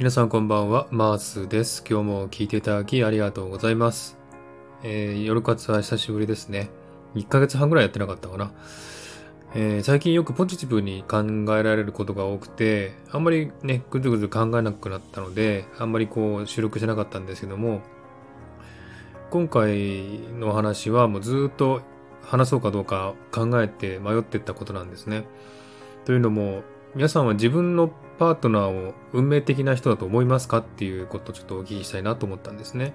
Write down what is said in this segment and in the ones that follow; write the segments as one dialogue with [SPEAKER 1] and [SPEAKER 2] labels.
[SPEAKER 1] 皆さんこんばんは、マースです。今日も聞いていただきありがとうございます。えー、夜活は久しぶりですね。1ヶ月半ぐらいやってなかったかな。えー、最近よくポジティブに考えられることが多くて、あんまりね、ぐずぐず考えなくなったので、あんまりこう収録してなかったんですけども、今回の話はもうずっと話そうかどうか考えて迷ってったことなんですね。というのも、皆さんは自分のパートナーを運命的な人だと思いますかっていうことをちょっとお聞きしたいなと思ったんですね。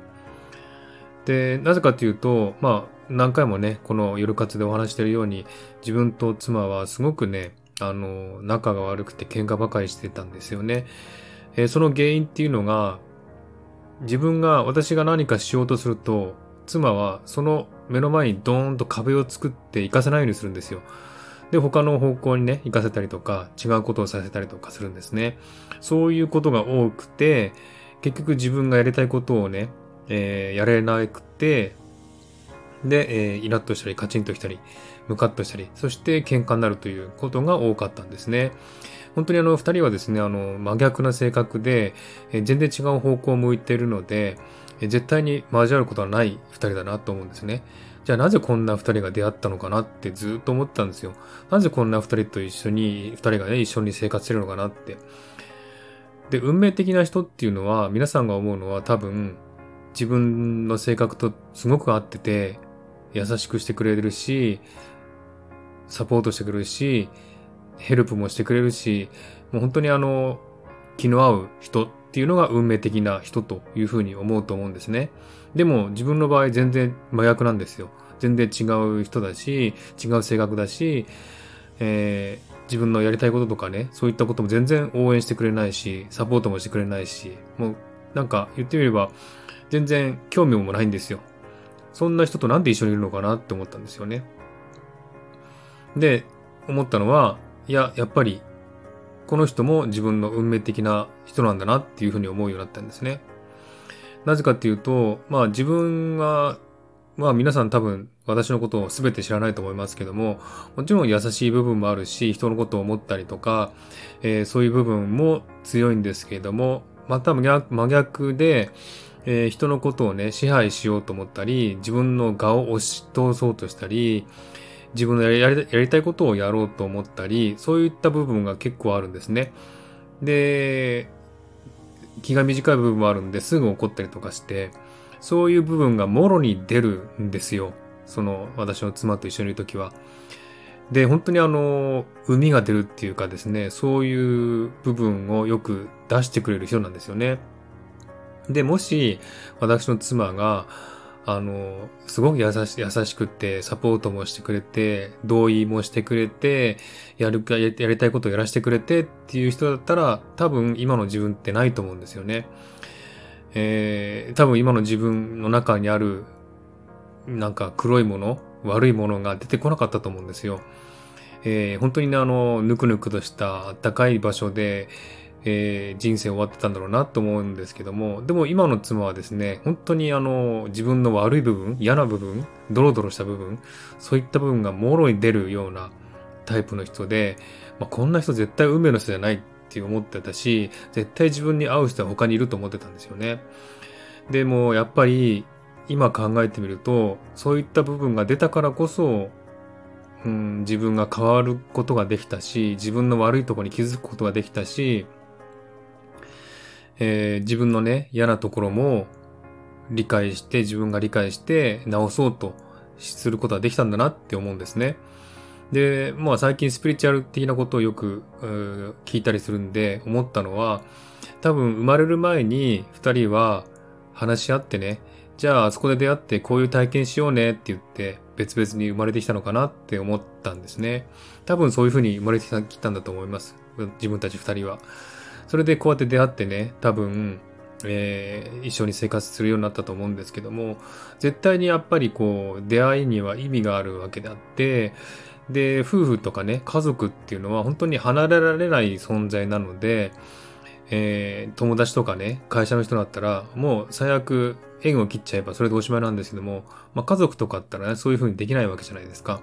[SPEAKER 1] で、なぜかっていうと、まあ、何回もね、この夜活でお話してるように、自分と妻はすごくね、あの、仲が悪くて喧嘩ばかりしてたんですよね。えー、その原因っていうのが、自分が、私が何かしようとすると、妻はその目の前にドーンと壁を作って行かせないようにするんですよ。で、他の方向にね、行かせたりとか、違うことをさせたりとかするんですね。そういうことが多くて、結局自分がやりたいことをね、えー、やれなくて、で、えー、イラッとしたり、カチンときたり、ムカッとしたり、そして喧嘩になるということが多かったんですね。本当にあの、二人はですね、あの、真逆な性格で、えー、全然違う方向を向いているので、えー、絶対に交わることはない二人だなと思うんですね。じゃあなぜこんな二人が出会ったのかなってずっと思ったんですよ。なぜこんな二人と一緒に、二人がね、一緒に生活してるのかなって。で、運命的な人っていうのは、皆さんが思うのは多分、自分の性格とすごく合ってて、優しくしてくれるし、サポートしてくれるし、ヘルプもしてくれるし、もう本当にあの、気の合う人っていうのが運命的な人というふうに思うと思うんですね。でも自分の場合全然真逆なんですよ。全然違う人だし、違う性格だし、えー、自分のやりたいこととかね、そういったことも全然応援してくれないし、サポートもしてくれないし、もうなんか言ってみれば、全然興味もないんですよ。そんな人となんで一緒にいるのかなって思ったんですよね。で、思ったのは、いや、やっぱり、この人も自分の運命的な人なんだなっていうふうに思うようになったんですね。なぜかっていうと、まあ自分が、まあ皆さん多分私のことを全て知らないと思いますけども、もちろん優しい部分もあるし、人のことを思ったりとか、えー、そういう部分も強いんですけれども、また真逆で、えー、人のことをね、支配しようと思ったり、自分の我を押し通そうとしたり、自分のやりやりたいことをやろうと思ったり、そういった部分が結構あるんですね。で、気が短い部分もあるんですぐ怒ったりとかして、そういう部分がもろに出るんですよ。その、私の妻と一緒にいるときは。で、本当にあの、海が出るっていうかですね、そういう部分をよく出してくれる人なんですよね。で、もし、私の妻が、あの、すごく優し優しくてサポートもしてくれて、同意もしてくれて、やるか、やりたいことをやらせてくれてっていう人だったら、多分今の自分ってないと思うんですよね。えー、多分今の自分の中にある、なんか黒いもの、悪いものが出てこなかったと思うんですよ。えー、本当にね、あの、ぬくぬくとした暖かい場所で、えー、人生終わってたんだろうなと思うんですけども、でも今の妻はですね、本当にあの、自分の悪い部分、嫌な部分、ドロドロした部分、そういった部分がもろに出るようなタイプの人で、まあ、こんな人絶対運命の人じゃないって思ってたし、絶対自分に合う人は他にいると思ってたんですよね。でも、やっぱり、今考えてみると、そういった部分が出たからこそ、うん、自分が変わることができたし、自分の悪いとこに気づくことができたし、えー、自分のね、嫌なところも理解して、自分が理解して直そうとすることができたんだなって思うんですね。で、まあ最近スピリチュアル的なことをよく聞いたりするんで思ったのは、多分生まれる前に二人は話し合ってね、じゃああそこで出会ってこういう体験しようねって言って別々に生まれてきたのかなって思ったんですね。多分そういうふうに生まれてきたんだと思います。自分たち二人は。それでこうやって出会ってね、多分、えー、一緒に生活するようになったと思うんですけども、絶対にやっぱりこう、出会いには意味があるわけであって、で、夫婦とかね、家族っていうのは本当に離れられない存在なので、えー、友達とかね、会社の人だったら、もう最悪縁を切っちゃえばそれでおしまいなんですけども、まあ家族とかだったらね、そういう風にできないわけじゃないですか。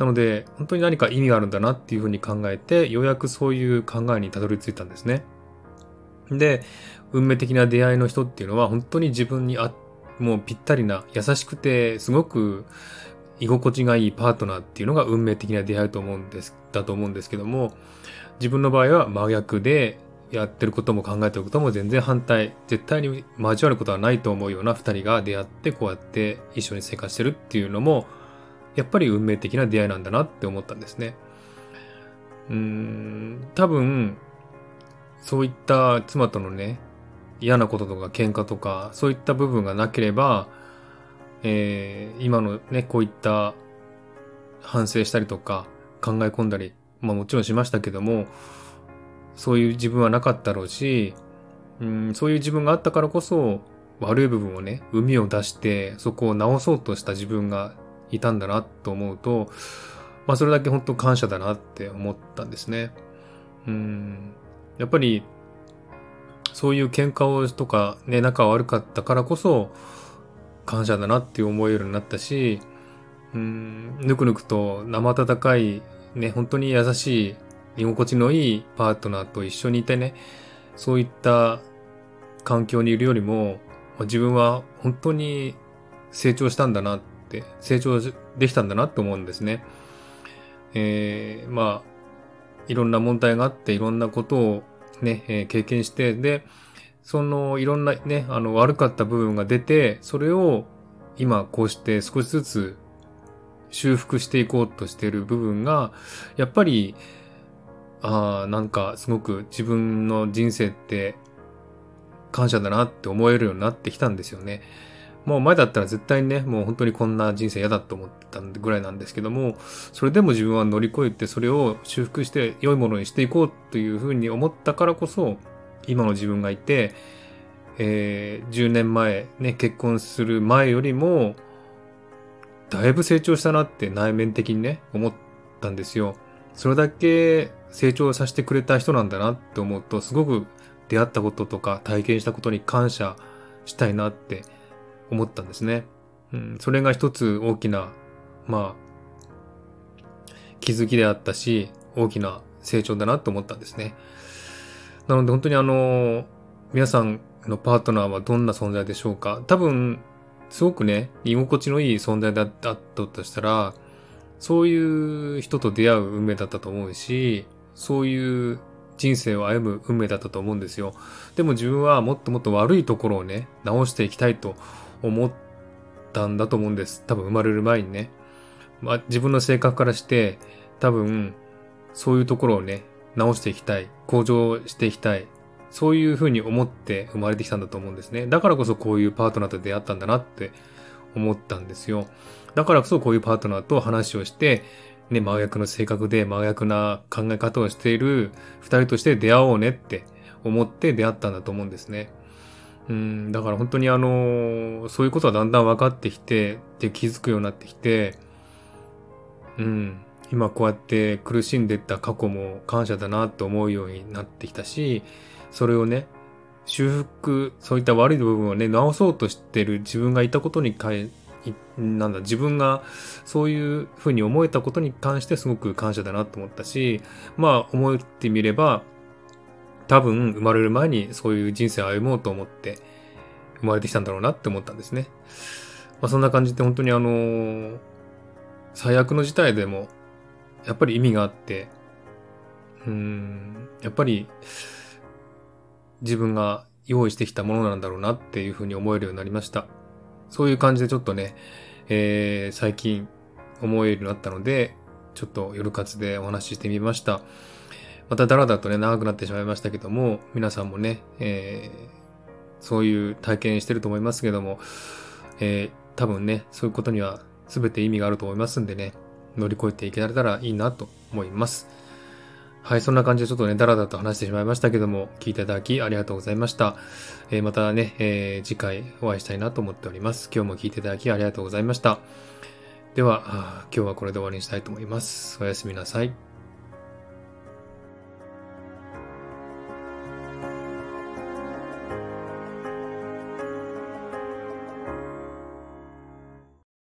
[SPEAKER 1] なので、本当に何か意味があるんだなっていうふうに考えて、ようやくそういう考えにたどり着いたんですね。で、運命的な出会いの人っていうのは本当に自分にあ、もうぴったりな、優しくて、すごく居心地がいいパートナーっていうのが運命的な出会いと思うんです、だと思うんですけども、自分の場合は真逆で、やってることも考えてることも全然反対、絶対に交わることはないと思うような二人が出会ってこうやって一緒に生活してるっていうのも、やっぱり運命的な出会いなんだなって思ったんですね。うーん、多分、そういった妻とのね、嫌なこととか喧嘩とか、そういった部分がなければ、えー、今のね、こういった反省したりとか考え込んだり、まあもちろんしましたけども、そういう自分はなかったろうし、うん、そういう自分があったからこそ、悪い部分をね、海を出して、そこを直そうとした自分がいたんだなと思うと、まあそれだけ本当感謝だなって思ったんですね。うん、やっぱり、そういう喧嘩をとかね、仲悪かったからこそ、感謝だなって思えるようになったし、うん、ぬくぬくと生温かい、ね、本当に優しい、居心地のいいパートナーと一緒にいてね、そういった環境にいるよりも、自分は本当に成長したんだなって、成長できたんだなって思うんですね。えー、まあ、いろんな問題があって、いろんなことをね、えー、経験して、で、そのいろんなね、あの悪かった部分が出て、それを今こうして少しずつ修復していこうとしている部分が、やっぱり、ああ、なんかすごく自分の人生って感謝だなって思えるようになってきたんですよね。もう前だったら絶対にね、もう本当にこんな人生嫌だと思ったぐらいなんですけども、それでも自分は乗り越えてそれを修復して良いものにしていこうというふうに思ったからこそ、今の自分がいて、えー、10年前、ね、結婚する前よりも、だいぶ成長したなって内面的にね、思ったんですよ。それだけ成長させてくれた人なんだなって思うと、すごく出会ったこととか体験したことに感謝したいなって思ったんですね。うん、それが一つ大きな、まあ、気づきであったし、大きな成長だなと思ったんですね。なので本当にあの、皆さんのパートナーはどんな存在でしょうか多分、すごくね、居心地のいい存在だったとしたら、そういう人と出会う運命だったと思うし、そういう人生を歩む運命だったと思うんですよ。でも自分はもっともっと悪いところをね、直していきたいと思ったんだと思うんです。多分生まれる前にね。まあ、自分の性格からして、多分、そういうところをね、直していきたい、向上していきたい、そういうふうに思って生まれてきたんだと思うんですね。だからこそこういうパートナーと出会ったんだなって思ったんですよ。だからこそこういうパートナーと話をして、ね、真逆の性格で真逆な考え方をしている二人として出会おうねって思って出会ったんだと思うんですね。うん、だから本当にあの、そういうことはだんだん分かってきて、で気づくようになってきて、うん、今こうやって苦しんでった過去も感謝だなと思うようになってきたし、それをね、修復、そういった悪い部分をね、直そうとしてる自分がいたことにかえ、なんだ、自分がそういうふうに思えたことに関してすごく感謝だなと思ったし、まあ思ってみれば、多分生まれる前にそういう人生を歩もうと思って生まれてきたんだろうなって思ったんですね。まあそんな感じで本当にあの最悪の事態でもやっぱり意味があって、うん、やっぱり自分が用意してきたものなんだろうなっていうふうに思えるようになりました。そういう感じでちょっとね、えー、最近思えるようになったので、ちょっと夜活でお話ししてみました。またダラダラとね、長くなってしまいましたけども、皆さんもね、えー、そういう体験してると思いますけども、えー、多分ね、そういうことには全て意味があると思いますんでね、乗り越えていけられたらいいなと思います。はい、そんな感じでちょっとね、ダラダラと話してしまいましたけども、聞いていただきありがとうございました。えー、またね、えー、次回お会いしたいなと思っております。今日も聞いていただきありがとうございました。では、今日はこれで終わりにしたいと思います。おやすみなさい。